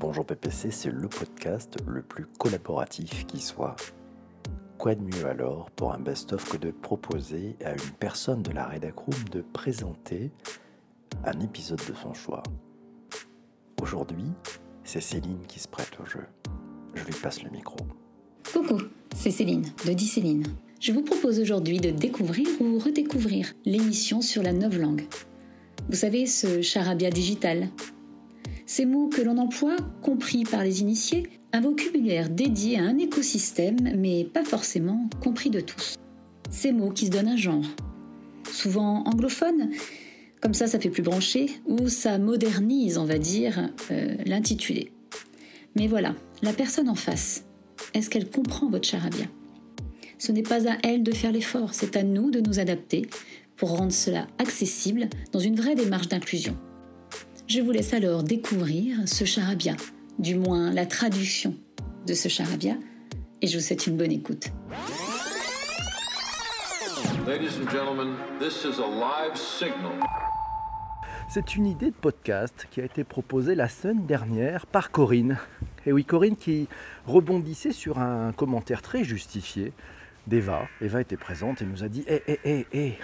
Bonjour PPC, c'est le podcast le plus collaboratif qui soit. Quoi de mieux alors pour un best-of que de proposer à une personne de la Redacroom de présenter un épisode de son choix? Aujourd'hui, c'est Céline qui se prête au jeu. Je lui passe le micro. Coucou, c'est Céline, de Dis Céline. Je vous propose aujourd'hui de découvrir ou redécouvrir l'émission sur la novlangue. Vous savez, ce charabia digital ces mots que l'on emploie, compris par les initiés, un vocabulaire dédié à un écosystème, mais pas forcément compris de tous. Ces mots qui se donnent un genre, souvent anglophone, comme ça ça fait plus branché, ou ça modernise, on va dire, euh, l'intitulé. Mais voilà, la personne en face, est-ce qu'elle comprend votre charabia? Ce n'est pas à elle de faire l'effort, c'est à nous de nous adapter pour rendre cela accessible dans une vraie démarche d'inclusion. Je vous laisse alors découvrir ce charabia, du moins la traduction de ce charabia, et je vous souhaite une bonne écoute. C'est une idée de podcast qui a été proposée la semaine dernière par Corinne. Et oui, Corinne qui rebondissait sur un commentaire très justifié d'Eva. Eva était présente et nous a dit Hé, hé, hé, hé,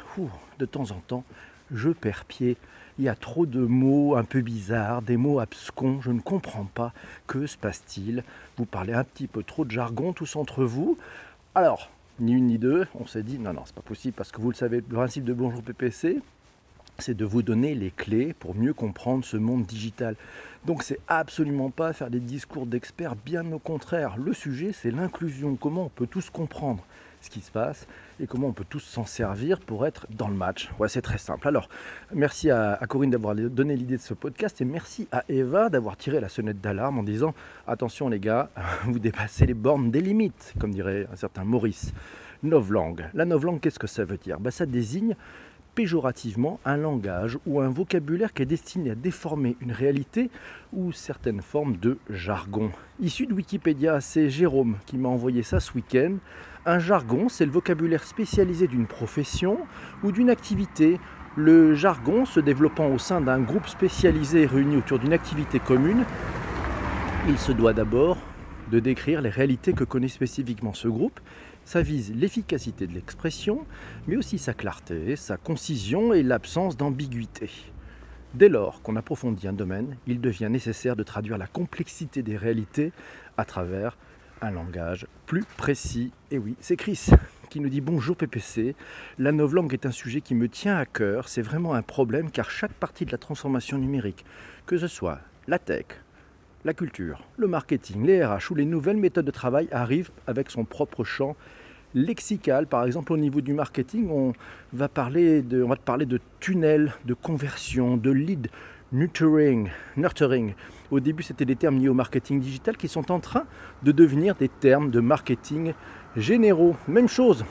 de temps en temps, je perds pied il y a trop de mots un peu bizarres, des mots abscons, je ne comprends pas. Que se passe-t-il Vous parlez un petit peu trop de jargon tous entre vous. Alors, ni une ni deux, on s'est dit non, non, c'est pas possible parce que vous le savez, le principe de Bonjour PPC, c'est de vous donner les clés pour mieux comprendre ce monde digital. Donc c'est absolument pas faire des discours d'experts, bien au contraire. Le sujet c'est l'inclusion, comment on peut tous comprendre ce qui se passe et comment on peut tous s'en servir pour être dans le match. Ouais, c'est très simple. Alors, merci à, Corinne d'avoir donné l'idée de ce podcast et merci à Eva d'avoir tiré la sonnette d'alarme en disant attention les gars, vous dépassez les bornes des limites, comme dirait un certain Maurice. Novlangue. La novlangue, qu'est-ce que ça veut dire? Ben, Ça désigne péjorativement un langage ou un vocabulaire qui est destiné à déformer une réalité ou certaines formes de jargon. Issu de Wikipédia, c'est Jérôme qui m'a envoyé ça ce week-end. Un jargon, c'est le vocabulaire spécialisé d'une profession ou d'une activité. Le jargon, se développant au sein d'un groupe spécialisé réuni autour d'une activité commune, il se doit d'abord de décrire les réalités que connaît spécifiquement ce groupe ça vise l'efficacité de l'expression, mais aussi sa clarté, sa concision et l'absence d'ambiguïté. Dès lors qu'on approfondit un domaine, il devient nécessaire de traduire la complexité des réalités à travers un langage plus précis. Et oui, c'est Chris qui nous dit bonjour PPC. La novlangue est un sujet qui me tient à cœur. C'est vraiment un problème car chaque partie de la transformation numérique, que ce soit la tech, la culture, le marketing, les RH ou les nouvelles méthodes de travail arrivent avec son propre champ lexical. Par exemple, au niveau du marketing, on va, parler de, parler de tunnels, de conversion, de lead nurturing, nurturing. Au début, c'était des termes liés au marketing digital qui sont en train de devenir des termes de marketing généraux. Même chose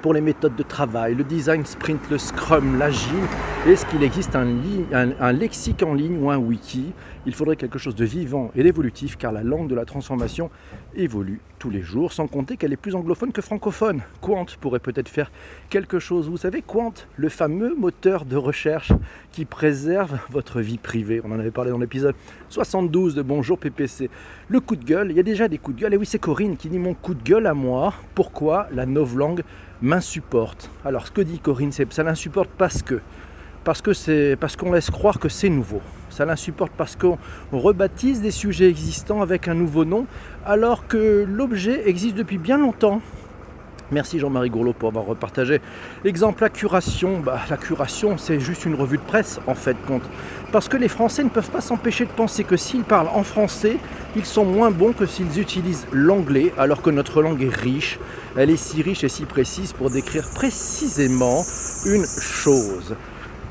pour les méthodes de travail, le design sprint, le scrum, l'agile Est-ce qu'il existe un, lexique en ligne ou un wiki? Il faudrait quelque chose de vivant et d'évolutif car la langue de la transformation évolue tous les jours, sans compter qu'elle est plus anglophone que francophone. Quant pourrait peut-être faire quelque chose. Vous savez, Quant, le fameux moteur de recherche qui préserve votre vie privée. On en avait parlé dans l'épisode 72 de Bonjour PPC. Le coup de gueule, il y a déjà des coups de gueule. Et oui, c'est Corinne qui dit mon coup de gueule à moi. Pourquoi la novlangue m'insupporte. Alors ce que dit Corinne, c'est ça l'insupporte parce que parce que c'est parce qu'on laisse croire que c'est nouveau. Ça l'insupporte parce qu'on rebaptise des sujets existants avec un nouveau nom alors que l'objet existe depuis bien longtemps. Merci Jean-Marie Gourlot pour avoir repartagé. Exemple, la curation. Bah, la curation, c'est juste une revue de presse en fait compte. Parce que les Français ne peuvent pas s'empêcher de penser que s'ils parlent en français, ils sont moins bons que s'ils utilisent l'anglais, alors que notre langue est riche. Elle est si riche et si précise pour décrire précisément une chose.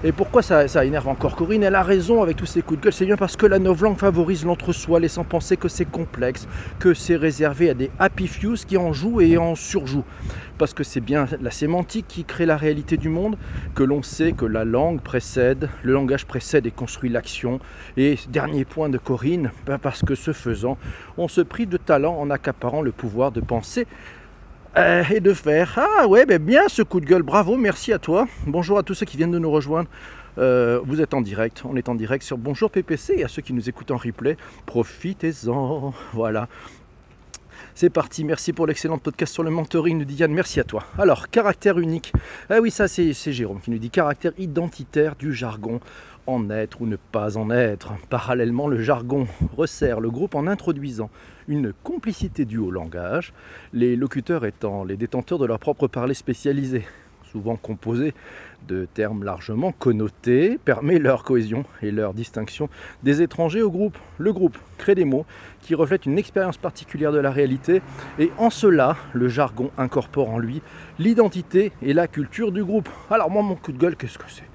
Et pourquoi ça, énerve encore Corinne? Elle a raison avec tous ces coups de gueule. C'est bien parce que la novlangue favorise l'entre-soi, laissant penser que c'est complexe, que c'est réservé à des happy fews qui en jouent et en surjouent. Parce que c'est bien la sémantique qui crée la réalité du monde, que l'on sait que la langue précède, le langage précède et construit l'action. Et dernier point de Corinne, ben parce que ce faisant, on se prive de talent en accaparant le pouvoir de penser euh, et de faire Ah ouais, ben bien ce coup de gueule, bravo, merci à toi. Bonjour à tous ceux qui viennent de nous rejoindre Euh, vous êtes en direct, on est en direct sur Bonjour PPC et à ceux qui nous écoutent en replay, profitez-en. Voilà. C'est parti, merci pour l'excellent podcast sur le mentoring, nous dit Yann, merci à toi. Alors, caractère unique. Ah oui, ça c'est Jérôme qui nous dit caractère identitaire du jargon en être ou ne pas en être. Parallèlement, le jargon resserre le groupe en introduisant une complicité due au langage, les locuteurs étant les détenteurs de leur propre parler spécialisé, souvent composé de termes largement connotés, permet leur cohésion et leur distinction des étrangers au groupe. Le groupe crée des mots qui reflètent une expérience particulière de la réalité et en cela, le jargon incorpore en lui l'identité et la culture du groupe. Alors moi, mon coup de gueule, qu'est-ce que c'est?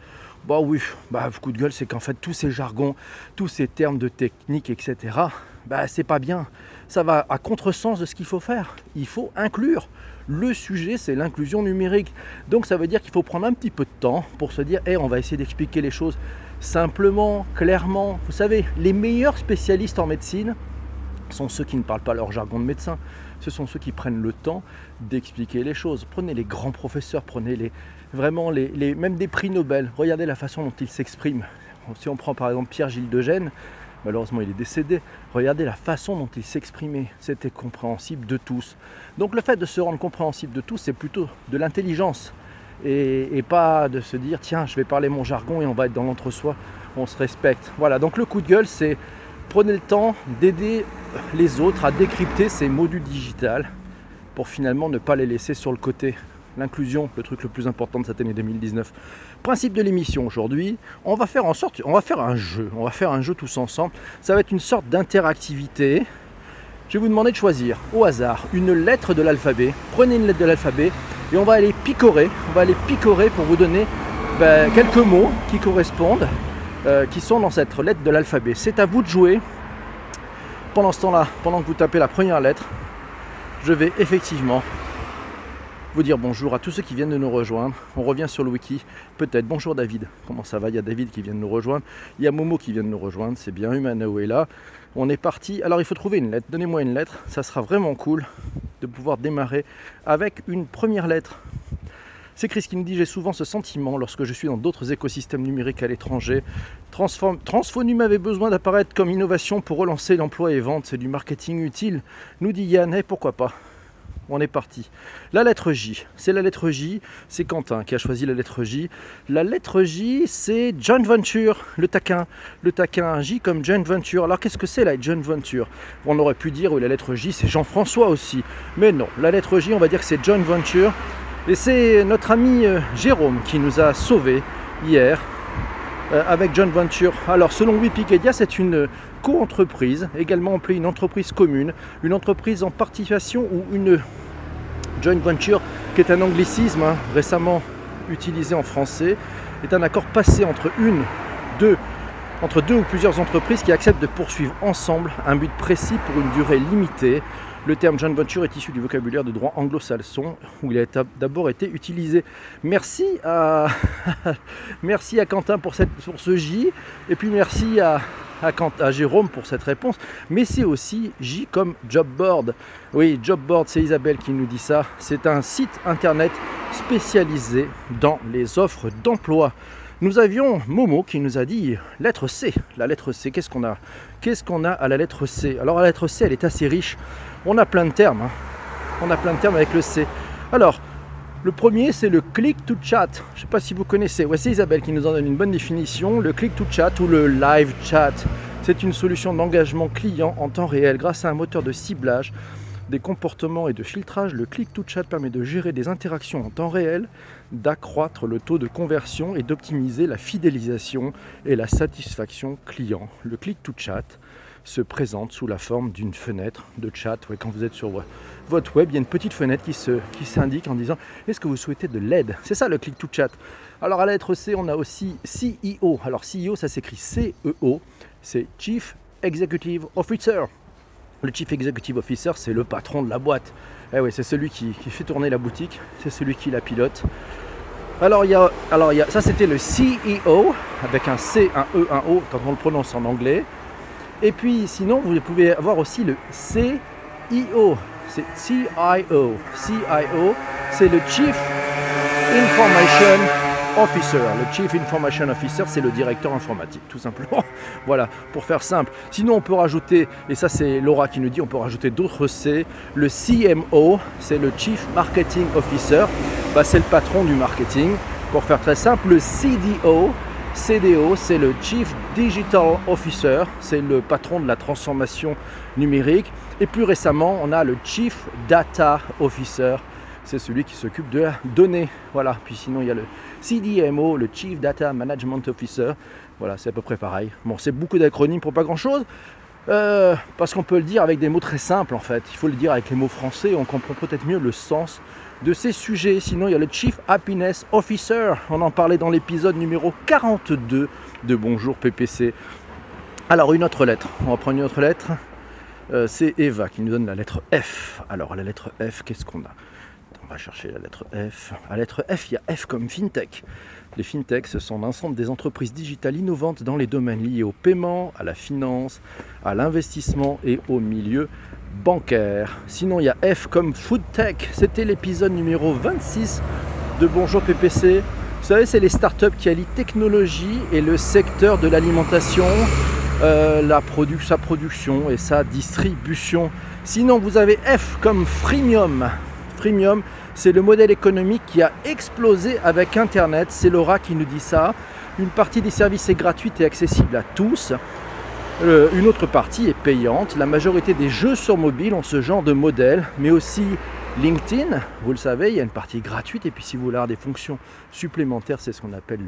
Bah oui, bah coup de gueule, c'est qu'en fait tous ces jargons, tous ces termes de technique, etc., bah c'est pas bien. Ça va à contresens de ce qu'il faut faire. Il faut inclure. Le sujet, c'est l'inclusion numérique. Donc ça veut dire qu'il faut prendre un petit peu de temps pour se dire, hey, on va essayer d'expliquer les choses simplement, clairement. Vous savez, les meilleurs spécialistes en médecine sont ceux qui ne parlent pas leur jargon de médecin. Ce sont ceux qui prennent le temps d'expliquer les choses. Prenez les grands professeurs, prenez les, vraiment les, même des prix Nobel. Regardez la façon dont ils s'expriment. Si on prend par exemple Pierre-Gilles de Gênes, Malheureusement, il est décédé. Regardez la façon dont il s'exprimait. C'était compréhensible de tous. Donc le fait de se rendre compréhensible de tous, c'est plutôt de l'intelligence. Et, pas de se dire, tiens, je vais parler mon jargon et on va être dans l'entre-soi. On se respecte. Voilà, donc le coup de gueule, c'est prenez le temps d'aider les autres à décrypter ces mots du digital pour finalement ne pas les laisser sur le côté. L'inclusion, le truc le plus important de cette année 2019. Principe de l'émission aujourd'hui, on va faire en sorte, on va faire un jeu, on va faire un jeu tous ensemble. Ça va être une sorte d'interactivité. Je vais vous demander de choisir au hasard une lettre de l'alphabet. Prenez une lettre de l'alphabet et on va aller picorer. On va aller picorer pour vous donner ben, quelques mots qui correspondent, euh, qui sont dans cette lettre de l'alphabet. C'est à vous de jouer. Pendant ce temps-là, pendant que vous tapez la première lettre, je vais effectivement dire bonjour à tous ceux qui viennent de nous rejoindre. On revient sur le wiki. Peut-être bonjour David. Comment ça va? Il y a David qui vient de nous rejoindre. Il y a Momo qui vient de nous rejoindre. C'est bien. Humanao est là. On est parti. Alors il faut trouver une lettre. Donnez-moi une lettre. Ça sera vraiment cool de pouvoir démarrer avec une première lettre. C'est Chris qui nous dit j'ai souvent ce sentiment lorsque je suis dans d'autres écosystèmes numériques à l'étranger. Transphonum avait besoin d'apparaître comme innovation pour relancer l'emploi et vente. C'est du marketing utile. Nous dit Yann, et pourquoi pas? On est parti. La lettre J, c'est la lettre J, c'est Quentin qui a choisi la lettre J. La lettre J, c'est John Venture, le taquin. Le taquin J comme John Venture. Alors qu'est-ce que c'est la John Venture? On aurait pu dire, oui, la lettre J, c'est Jean-François aussi. Mais non, la lettre J, on va dire que c'est John Venture. Et c'est notre ami euh, Jérôme qui nous a sauvés hier euh, avec John Venture. Alors selon Wikipedia, c'est une co-entreprise, également appelée une entreprise commune, une entreprise en participation ou une joint venture, qui est un anglicisme hein, récemment utilisé en français, est un accord passé entre une, deux, entre deux ou plusieurs entreprises qui acceptent de poursuivre ensemble un but précis pour une durée limitée le terme joint venture est issu du vocabulaire de droit anglo-saxon où il a d'abord été utilisé. Merci à, merci à Quentin pour, ce J et puis merci à, à, Jérôme pour cette réponse. Mais c'est aussi J comme job board. Oui, job board, c'est Isabelle qui nous dit ça. C'est un site internet spécialisé dans les offres d'emploi. Nous avions Momo qui nous a dit lettre C. La lettre C, qu'est-ce qu'on a? Qu'est-ce qu'on a à la lettre C? Alors la lettre C, elle est assez riche on a plein de termes. Hein. On a plein de termes avec le C. Alors, le premier, c'est le click to chat. Je ne sais pas si vous connaissez. C'est Isabelle qui nous en donne une bonne définition. Le click to chat ou le live chat, c'est une solution d'engagement client en temps réel grâce à un moteur de ciblage des comportements et de filtrage. Le click to chat permet de gérer des interactions en temps réel, d'accroître le taux de conversion et d'optimiser la fidélisation et la satisfaction client. Le click to chat se présente sous la forme d'une fenêtre de chat. quand vous êtes sur votre web, il y a une petite fenêtre qui, se, qui s'indique en disant est-ce que vous souhaitez de l'aide? C'est ça le click to chat. Alors à la lettre C, on a aussi CEO. Alors CEO, ça s'écrit C-E-O, c'est Chief Executive Officer. Le Chief Executive Officer, c'est le patron de la boîte. Eh oui, c'est celui qui, fait tourner la boutique, c'est celui qui la pilote. Alors, il y a, alors il y a, ça c'était le CEO avec un C, un E, un O quand on le prononce en anglais. Et puis sinon, vous pouvez avoir aussi le CIO. C'est CIO. CIO, c'est le Chief Information Officer. Le Chief Information Officer, c'est le directeur informatique, tout simplement. voilà, pour faire simple. Sinon, on peut rajouter, et ça c'est Laura qui nous dit, on peut rajouter d'autres C. Le CMO, c'est le Chief Marketing Officer. Bah, c'est le patron du marketing. Pour faire très simple, le CDO, CDO, c'est le Chief Digital Officer, c'est le patron de la transformation numérique. Et plus récemment, on a le Chief Data Officer, c'est celui qui s'occupe de la donnée. Voilà. Puis sinon, il y a le CDMO, le Chief Data Management Officer. Voilà, c'est à peu près pareil. Bon, c'est beaucoup d'acronymes pour pas grand-chose. Euh, parce qu'on peut le dire avec des mots très simples en fait. Il faut le dire avec les mots français, on comprend peut-être mieux le sens de ces sujets. Sinon, il y a le Chief Happiness Officer. On en parlait dans l'épisode numéro 42 de Bonjour PPC. Alors, une autre lettre. On va prendre une autre lettre. Euh, c'est Eva qui nous donne la lettre F. Alors, la lettre F, qu'est-ce qu'on a? On va chercher la lettre F. À la lettre F, il y a F comme FinTech. Les FinTech, ce sont l'ensemble des entreprises digitales innovantes dans les domaines liés au paiement, à la finance, à l'investissement et au milieu bancaire. Sinon, il y a F comme Food Tech. C'était l'épisode numéro 26 de Bonjour PPC. Vous savez, c'est les startups qui allient technologie et le secteur de l'alimentation, euh, la sa production et sa distribution. Sinon, vous avez F comme Freemium. Freemium, c'est le modèle économique qui a explosé avec Internet. C'est Laura qui nous dit ça. Une partie des services est gratuite et accessible à tous. Euh, une autre partie est payante. La majorité des jeux sur mobile ont ce genre de modèle, mais aussi LinkedIn, vous le savez, il y a une partie gratuite et puis si vous voulez avoir des fonctions supplémentaires, c'est ce qu'on appelle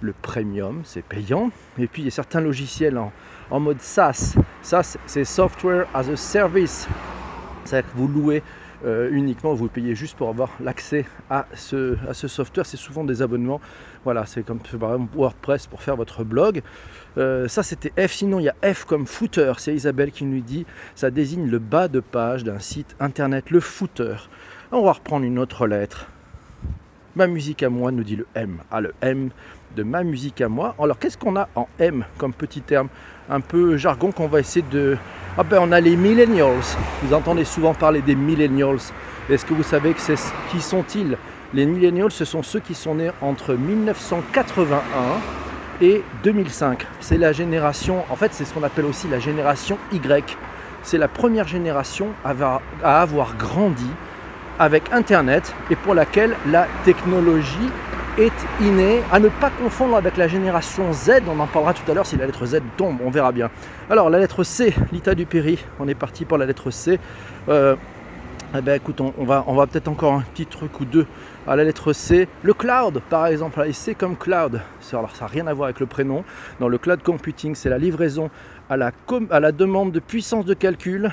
le, premium, c'est payant. Et puis il y a certains logiciels en, mode SaaS. SaaS, c'est Software as a Service. C'est-à-dire que vous louez euh, uniquement, vous payez juste pour avoir l'accès à ce, à ce software. C'est souvent des abonnements. Voilà, c'est comme par exemple WordPress pour faire votre blog. Euh, ça c'était F, sinon il y a F comme footer, c'est Isabelle qui nous dit, ça désigne le bas de page d'un site internet, le footer. On va reprendre une autre lettre. Ma musique à moi nous dit le M. Ah le M de ma musique à moi. Alors qu'est-ce qu'on a en M comme petit terme? Un peu jargon qu'on va essayer de... Ah ben on a les millennials. Vous entendez souvent parler des millennials. Est-ce que vous savez qui sont-ils? Les millennials ce sont ceux qui sont nés entre 1981 et 2005. C'est la génération, en fait c'est ce qu'on appelle aussi la génération Y. C'est la première génération à avoir grandi avec Internet et pour laquelle la technologie est innée, à ne pas confondre avec la génération Z, on en parlera tout à l'heure si la lettre Z tombe, on verra bien. Alors la lettre C, l'Ita du Péri, on est parti pour la lettre C. Euh, eh ben écoute, on, va, on va peut-être encore un petit truc ou deux à la lettre C. Le cloud, par exemple, C comme cloud. Ça n'a rien à voir avec le prénom. Dans le cloud computing, c'est la livraison à la, à la demande de puissance de calcul,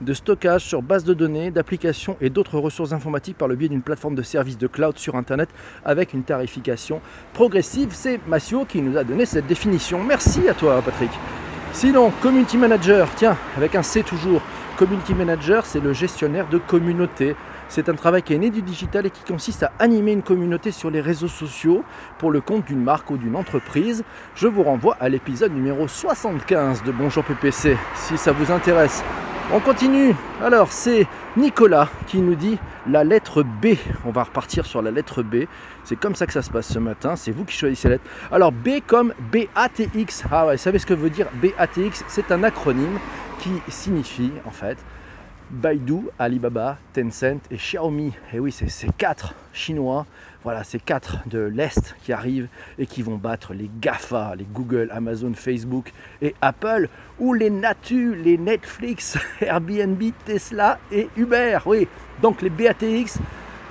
de stockage sur base de données, d'applications et d'autres ressources informatiques par le biais d'une plateforme de services de cloud sur Internet avec une tarification progressive. C'est Massio qui nous a donné cette définition. Merci à toi Patrick. Sinon, Community Manager, tiens, avec un C toujours. Community Manager, c'est le gestionnaire de communauté. C'est un travail qui est né du digital et qui consiste à animer une communauté sur les réseaux sociaux pour le compte d'une marque ou d'une entreprise. Je vous renvoie à l'épisode numéro 75 de Bonjour PPC si ça vous intéresse. On continue. Alors c'est Nicolas qui nous dit la lettre B. On va repartir sur la lettre B. C'est comme ça que ça se passe ce matin. C'est vous qui choisissez la lettre. Alors B comme BATX. Ah ouais, vous savez ce que veut dire BATX C'est un acronyme qui signifie en fait Baidu, Alibaba, Tencent et Xiaomi. Et oui, c'est ces quatre chinois, voilà, ces quatre de l'Est qui arrivent et qui vont battre les GAFA, les Google, Amazon, Facebook et Apple, ou les Natu, les Netflix, Airbnb, Tesla et Uber. Oui, donc les BATX,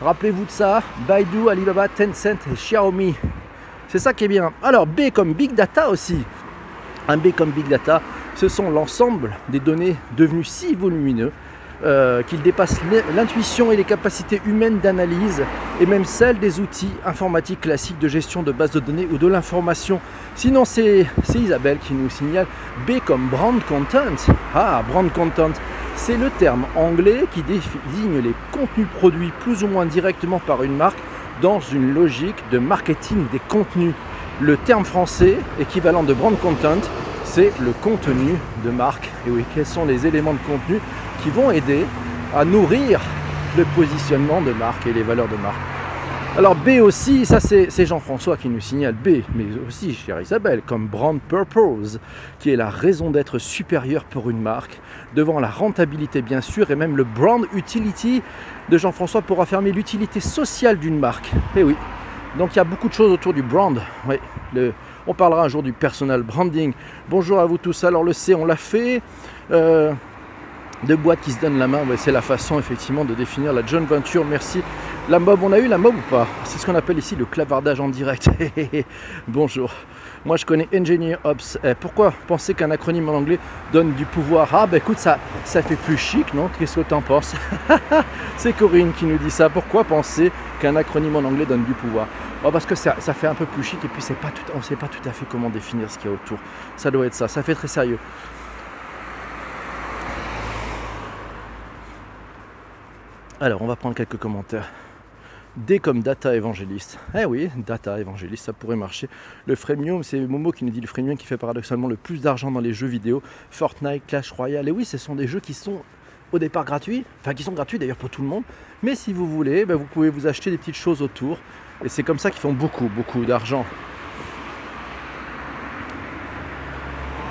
rappelez-vous de ça, Baidu, Alibaba, Tencent et Xiaomi. C'est ça qui est bien. Alors B comme Big Data aussi. Un B comme Big Data, ce sont l'ensemble des données devenues si volumineux euh, qu'ils dépassent l'intuition et les capacités humaines d'analyse et même celles des outils informatiques classiques de gestion de bases de données ou de l'information. Sinon, c'est Isabelle qui nous signale B comme brand content. Ah, brand content, c'est le terme anglais qui désigne les contenus produits plus ou moins directement par une marque dans une logique de marketing des contenus. Le terme français équivalent de brand content, c'est le contenu de marque. Et oui, quels sont les éléments de contenu qui vont aider à nourrir le positionnement de marque et les valeurs de marque. Alors B aussi, ça c'est Jean-François qui nous signale B, mais aussi chère Isabelle, comme Brand Purpose, qui est la raison d'être supérieure pour une marque, devant la rentabilité bien sûr, et même le Brand Utility de Jean-François pour affirmer l'utilité sociale d'une marque. Et eh oui, donc il y a beaucoup de choses autour du brand. Oui, on parlera un jour du personal branding. Bonjour à vous tous. Alors le C, on l'a fait. Euh, deux boîtes qui se donnent la main, c'est la façon effectivement de définir la John Venture. Merci. La mob, on a eu la mob ou pas? C'est ce qu'on appelle ici le clavardage en direct. Bonjour. Moi je connais Engineer Ops. Eh, pourquoi penser qu'un acronyme en anglais donne du pouvoir? Ah bah écoute, ça, ça fait plus chic, non? Qu'est-ce que t'en penses? C'est Corinne qui nous dit ça. Pourquoi penser qu'un acronyme en anglais donne du pouvoir? Oh, Parce que ça, ça, fait un peu plus chic et puis c'est pas tout, on ne sait pas tout à fait comment définir ce qu'il y a autour. Ça doit être ça. Ça fait très sérieux. Alors, on va prendre quelques commentaires. D comme data évangéliste. Eh oui, data évangéliste, ça pourrait marcher. Le freemium, c'est Momo qui nous dit le freemium qui fait paradoxalement le plus d'argent dans les jeux vidéo. Fortnite, Clash Royale. Et oui, ce sont des jeux qui sont au départ gratuits, enfin qui sont gratuits d'ailleurs pour tout le monde. Mais si vous voulez, ben, vous pouvez vous acheter des petites choses autour. Et c'est comme ça qu'ils font beaucoup, beaucoup d'argent.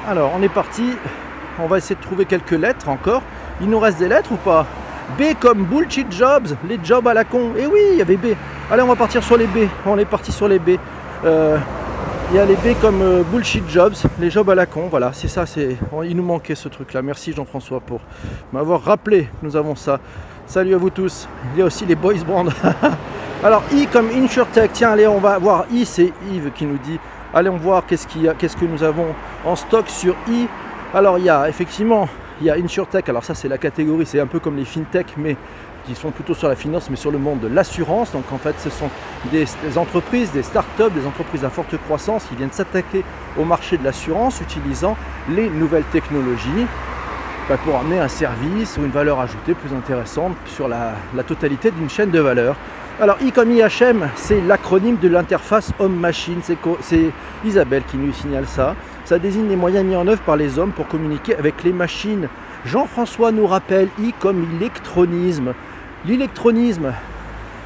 Alors, on est parti. On va essayer de trouver quelques lettres encore. Il nous reste des lettres ou pas? B comme bullshit jobs, les jobs à la con. Et oui, il y avait B. Allez, on va partir sur les B. On est parti sur les B. Euh, il y a les B comme euh, bullshit jobs, les jobs à la con. Voilà, c'est ça. C'est. Il nous manquait ce truc-là. Merci Jean-François pour m'avoir rappelé. Nous avons ça. Salut à vous tous. Il y a aussi les boys brand. Alors I comme InsurTech. Tiens, allez, on va voir I. C'est Yves qui nous dit. Allez, on voir qu'est-ce qu'il y a, qu'est-ce que nous avons en stock sur I. Alors il y a effectivement il y a InsurTech, alors ça c'est la catégorie, c'est un peu comme les FinTech, mais qui sont plutôt sur la finance, mais sur le monde de l'assurance. Donc en fait, ce sont des, entreprises, des startups, des entreprises à forte croissance qui viennent s'attaquer au marché de l'assurance utilisant les nouvelles technologies bah, pour amener un service ou une valeur ajoutée plus intéressante sur la, la totalité d'une chaîne de valeur. Alors I comme IHM, c'est l'acronyme de l'interface homme-machine. C'est Isabelle qui nous signale ça. Ça désigne les moyens mis en œuvre par les hommes pour communiquer avec les machines. Jean-François nous rappelle I comme électronisme. L'électronisme,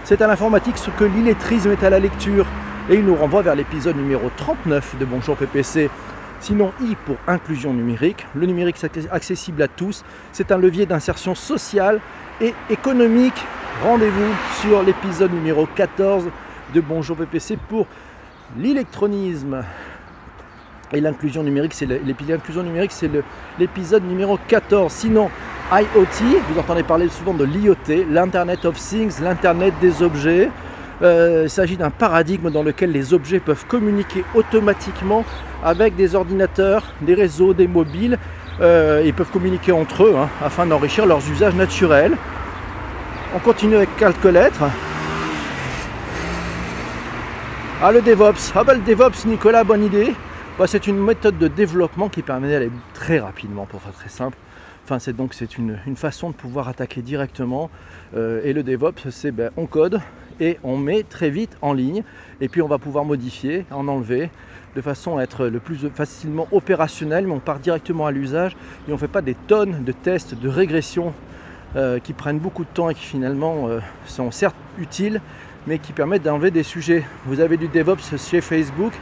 c'est à l'informatique ce que l'illettrisme est à la lecture. Et il nous renvoie vers l'épisode numéro 39 de Bonjour PPC. Sinon, I pour inclusion numérique. Le numérique accessible à tous. C'est un levier d'insertion sociale et économique. Rendez-vous sur l'épisode numéro 14 de Bonjour PPC pour l'électronisme et l'inclusion numérique, c'est numérique, c'est l'épisode numéro 14. Sinon, IoT, vous entendez parler souvent de l'IoT, l'Internet of Things, l'Internet des objets. Euh, il s'agit d'un paradigme dans lequel les objets peuvent communiquer automatiquement avec des ordinateurs, des réseaux, des mobiles. Euh, ils peuvent communiquer entre eux hein, afin d'enrichir leurs usages naturels. On continue avec quelques lettres. Ah le DevOps. Ah bah le DevOps Nicolas, bonne idée. Bah, c'est une méthode de développement qui permet d'aller très rapidement, pour faire très simple. Enfin, c'est donc c'est une, façon de pouvoir attaquer directement. Euh, et le DevOps, c'est ben, on code et on met très vite en ligne. Et puis on va pouvoir modifier, en enlever, de façon à être le plus facilement opérationnel. Mais on part directement à l'usage et on ne fait pas des tonnes de tests de régression euh, qui prennent beaucoup de temps et qui finalement euh, sont certes utiles, mais qui permettent d'enlever des sujets. Vous avez du DevOps chez Facebook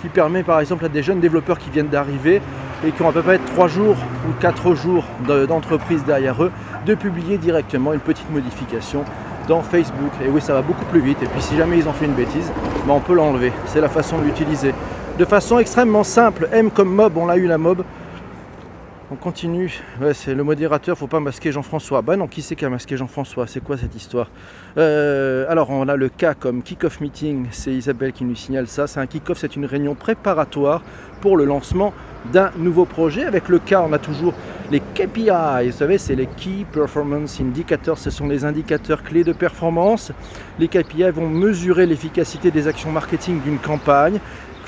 qui permet par exemple à des jeunes développeurs qui viennent d'arriver et qui ont à peu près 3 jours ou 4 jours d'entreprise derrière eux de publier directement une petite modification dans Facebook. Et oui, ça va beaucoup plus vite. Et puis si jamais ils ont fait une bêtise, ben, on peut l'enlever. C'est la façon de l'utiliser. De façon extrêmement simple, M comme mob, on l'a eu la mob. On continue. C'est le modérateur, faut pas masquer Jean-François. Bah non, qui c'est qui a masqué Jean-François? C'est quoi cette histoire? Euh, Alors, on a le cas comme kick-off meeting. C'est Isabelle qui nous signale ça. C'est un kick-off, c'est une réunion préparatoire pour le lancement d'un nouveau projet. Avec le cas, on a toujours les KPI. Vous savez, c'est les Key Performance Indicators. Ce sont les indicateurs clés de performance. Les KPI vont mesurer l'efficacité des actions marketing d'une campagne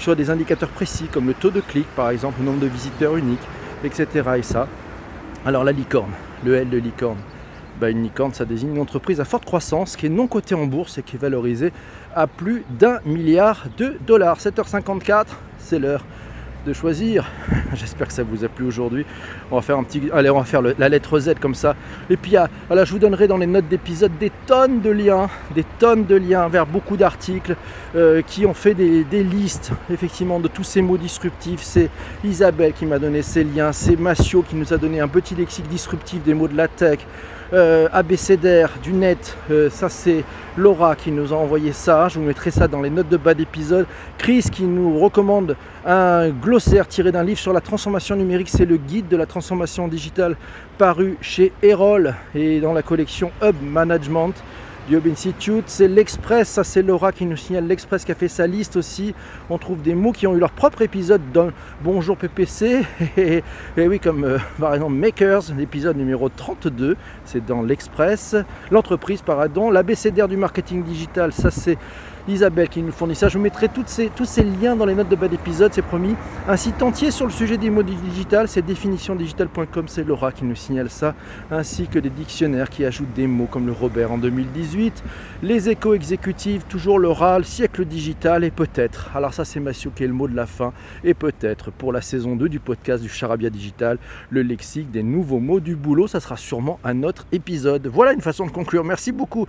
sur des indicateurs précis comme le taux de clic, par exemple, le nombre de visiteurs uniques etc. Et ça. Alors la licorne, le L de licorne. Bah, une licorne, ça désigne une entreprise à forte croissance qui est non cotée en bourse et qui est valorisée à plus d'un milliard de dollars. 7h54, c'est l'heure de choisir. J'espère que ça vous a plu aujourd'hui. On va faire un petit. Allez, on va faire la lettre Z comme ça. Et puis, ah, voilà, je vous donnerai dans les notes d'épisode des tonnes de liens, des tonnes de liens vers beaucoup d'articles euh, qui ont fait des, listes, effectivement, de tous ces mots disruptifs. C'est Isabelle qui m'a donné ces liens. C'est Massio qui nous a donné un petit lexique disruptif des mots de la tech. Euh, abécédaire du net, euh, ça c'est Laura qui nous a envoyé ça, je vous mettrai ça dans les notes de bas d'épisode. Chris qui nous recommande un glossaire tiré d'un livre sur la transformation numérique, c'est le guide de la transformation digitale paru chez Erol et dans la collection Hub Management Hub Institute. C'est l'Express, ça c'est Laura qui nous signale l'Express qui a fait sa liste aussi. On trouve des mots qui ont eu leur propre épisode dans Bonjour PPC. Et, oui, comme euh, par exemple Makers, l'épisode numéro 32, c'est dans l'Express. L'entreprise, pardon. L'ABCDR du marketing digital, ça c'est Isabelle qui nous fournit ça. Je vous mettrai ces, tous ces liens dans les notes de bas d'épisode, c'est promis. Un site entier sur le sujet des mots digital, c'est définitiondigital.com, c'est Laura qui nous signale ça, ainsi que des dictionnaires qui ajoutent des mots comme le Robert en 2018, les échos exécutifs, toujours l'oral, siècle digital et peut-être, alors ça c'est Massio qui est le mot de la fin, et peut-être pour la saison 2 du podcast du Charabia Digital, le lexique des nouveaux mots du boulot, ça sera sûrement un autre épisode. Voilà une façon de conclure. Merci beaucoup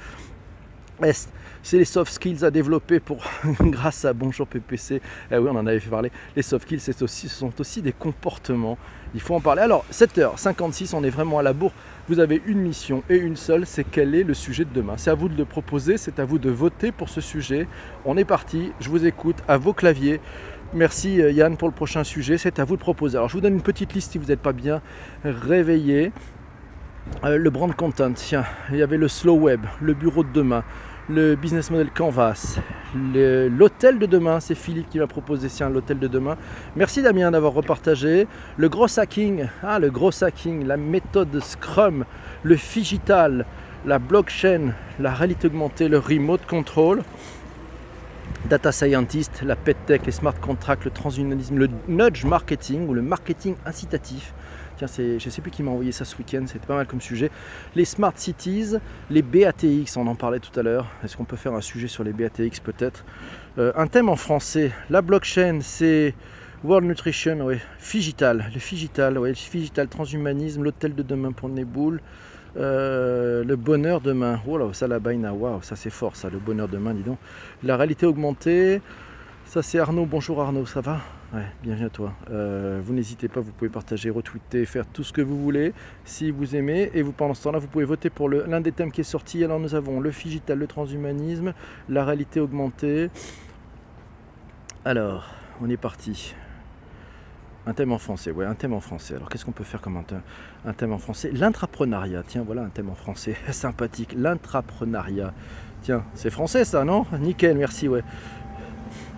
c'est les soft skills à développer pour, grâce à Bonjour PPC. Eh oui, on en avait fait parler. Les soft skills, aussi, ce sont aussi des comportements. Il faut en parler. Alors, 7h56, on est vraiment à la bourre. Vous avez une mission et une seule, c'est quel est le sujet de demain. C'est à vous de le proposer, c'est à vous de voter pour ce sujet. On est parti, je vous écoute à vos claviers. Merci euh, Yann pour le prochain sujet, c'est à vous de proposer. Alors je vous donne une petite liste si vous n'êtes pas bien réveillé. Euh, le brand content, tiens, il y avait le slow web, le bureau de demain, le business model Canvas, l'hôtel de demain, c'est Philippe qui m'a proposé tiens l'hôtel de demain. Merci Damien d'avoir repartagé. Le gros hacking, ah le gros hacking, la méthode Scrum, le digital, la blockchain, la réalité augmentée, le remote control, data scientist, la pet tech, les smart contracts, le transhumanisme, le nudge marketing ou le marketing incitatif, Tiens, je ne sais plus qui m'a envoyé ça ce week-end, c'était pas mal comme sujet. Les smart cities, les BATX, on en parlait tout à l'heure. Est-ce qu'on peut faire un sujet sur les BATX peut-être? Euh, Un thème en français. La blockchain, c'est World Nutrition, oui. Figital, le Figital, oui. Figital, transhumanisme, l'hôtel de demain pour Neboul. Euh, le bonheur demain. Oh là, ça la baina, waouh, ça c'est fort ça, le bonheur demain, dis donc. La réalité augmentée. Ça c'est Arnaud, bonjour Arnaud, ça va? Ouais, bienvenue à toi. Euh, vous n'hésitez pas, vous pouvez partager, retweeter, faire tout ce que vous voulez si vous aimez. Et vous, pendant ce temps-là, vous pouvez voter pour l'un des thèmes qui est sorti. Alors nous avons le figital, le transhumanisme, la réalité augmentée. Alors, on est parti. Un thème en français, ouais, un thème en français. Alors qu'est-ce qu'on peut faire comme un thème, un thème en français? L'intrapreneuriat, tiens, voilà un thème en français sympathique. L'intrapreneuriat. Tiens, c'est français ça, non? Nickel, merci, ouais.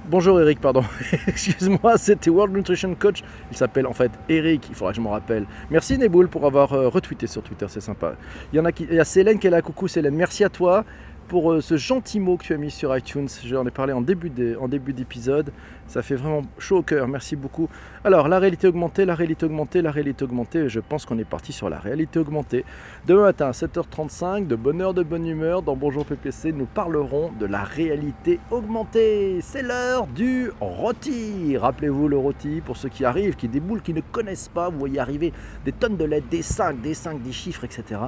Bonjour Eric, pardon. Excuse-moi, c'était World Nutrition Coach. Il s'appelle en fait Eric, il faudra que je m'en rappelle. Merci Neboul pour avoir euh, retweeté sur Twitter, c'est sympa. Il y en a qui. Il y a Célène qui est là, coucou Célène, merci à toi pour euh, ce gentil mot que tu as mis sur iTunes. J'en ai parlé en début d'épisode. Ça fait vraiment chaud au cœur. Merci beaucoup. Alors, la réalité augmentée, la réalité augmentée, la réalité augmentée. Je pense qu'on est parti sur la réalité augmentée. Demain matin, 7h35, de bonne heure, de bonne humeur, dans Bonjour PPC, nous parlerons de la réalité augmentée. C'est l'heure du rôti. Rappelez-vous le rôti pour ceux qui arrivent, qui déboulent, qui ne connaissent pas. Vous voyez arriver des tonnes de lettres, des 5, des 5, des chiffres, etc.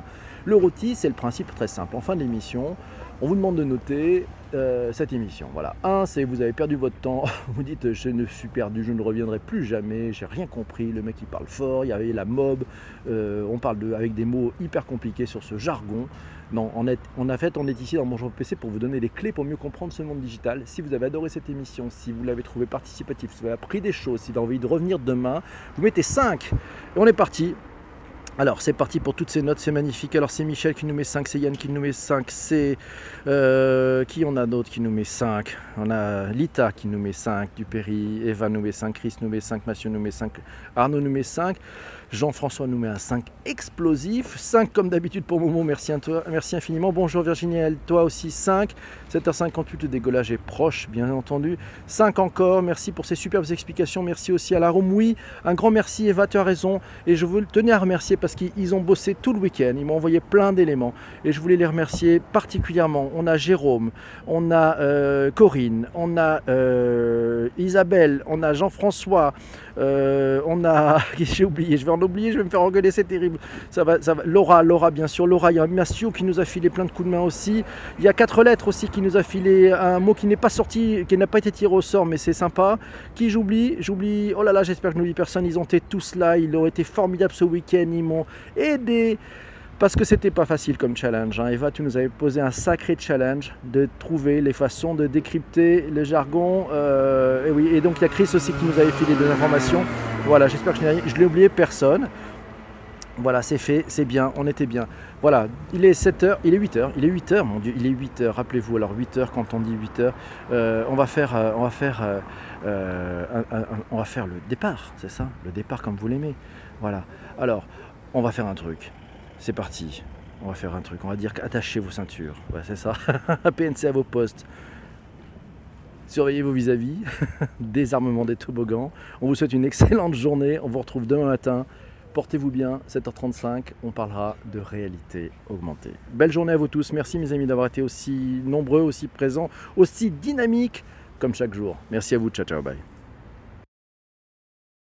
Le rôti, c'est le principe très simple. En fin d'émission, on vous demande de noter euh, cette émission. Voilà. Un, c'est vous avez perdu votre temps, vous dites je ne suis perdu, je ne reviendrai plus jamais, j'ai rien compris, le mec il parle fort, il y avait la mob, euh, on parle avec des mots hyper compliqués sur ce jargon. Non, on, est, on a fait, on est ici dans Bonjour PC pour vous donner les clés pour mieux comprendre ce monde digital. Si vous avez adoré cette émission, si vous l'avez trouvé participatif, si vous avez appris des choses, si vous avez envie de revenir demain, vous mettez 5 et on est parti. Alors c'est parti pour toutes ces notes, c'est magnifique. Alors c'est Michel qui nous met 5, c'est Yann qui nous met 5, c'est euh, qui on a d'autres qui nous met 5 On a Lita qui nous met 5, Dupéry, Eva nous met 5, Chris nous met 5, Mathieu nous met 5, Arnaud nous met 5. Jean-François nous met un 5 explosif. 5 comme d'habitude pour Momo, merci, merci infiniment. Bonjour Virginie, toi aussi 5. 7h58, le décollage est proche, bien entendu. 5 encore, merci pour ces superbes explications. Merci aussi à la room. Oui, un grand merci Eva, tu as raison. Et je veux tenir à remercier parce qu'ils ont bossé tout le week-end. Ils m'ont envoyé plein d'éléments et je voulais les remercier particulièrement. On a Jérôme, on a euh, Corinne, on a euh, Isabelle, on a Jean-François, euh, on a. J'ai oublié, je vais oublier, je vais me faire engueuler, c'est terrible. Ça va. Laura, Laura, bien sûr. Laura, il y a Massio qui nous a filé plein de coups de main aussi. Il y a quatre lettres aussi qui nous a filé un mot qui n'est pas sorti, qui n'a pas été tiré au sort, mais c'est sympa. Qui j'oublie? J'oublie. Oh là là, j'espère que je n'oublie personne. Ils ont été tous là. Ils ont été formidables ce week-end. Ils m'ont aidé parce que c'était pas facile comme challenge. Hein. Eva, tu nous avais posé un sacré challenge de trouver les façons de décrypter le jargon. Euh, et, oui, et donc il y a Chris aussi qui nous avait filé des informations. Voilà, j'espère que je l'ai oublié personne. Voilà, c'est fait, c'est bien, on était bien. Voilà, il est 7h, il est 8h, il est 8h, mon Dieu, il est 8h, rappelez-vous, alors 8h, quand on dit 8h, euh, on, va faire, euh, on, va faire, on va faire le départ, c'est ça Le départ comme vous l'aimez. Voilà, alors, on va faire un truc. C'est parti. On va faire un truc. On va dire attachez vos ceintures. C'est ça. PNC à vos postes. Surveillez vos vis-à-vis. Désarmement des toboggans. On vous souhaite une excellente journée. On vous retrouve demain matin. Portez-vous bien, 7h35, on parlera de réalité augmentée. Belle journée à vous tous, merci mes amis d'avoir été aussi nombreux, aussi présents, aussi dynamiques comme chaque jour. Merci à vous, ciao ciao, bye.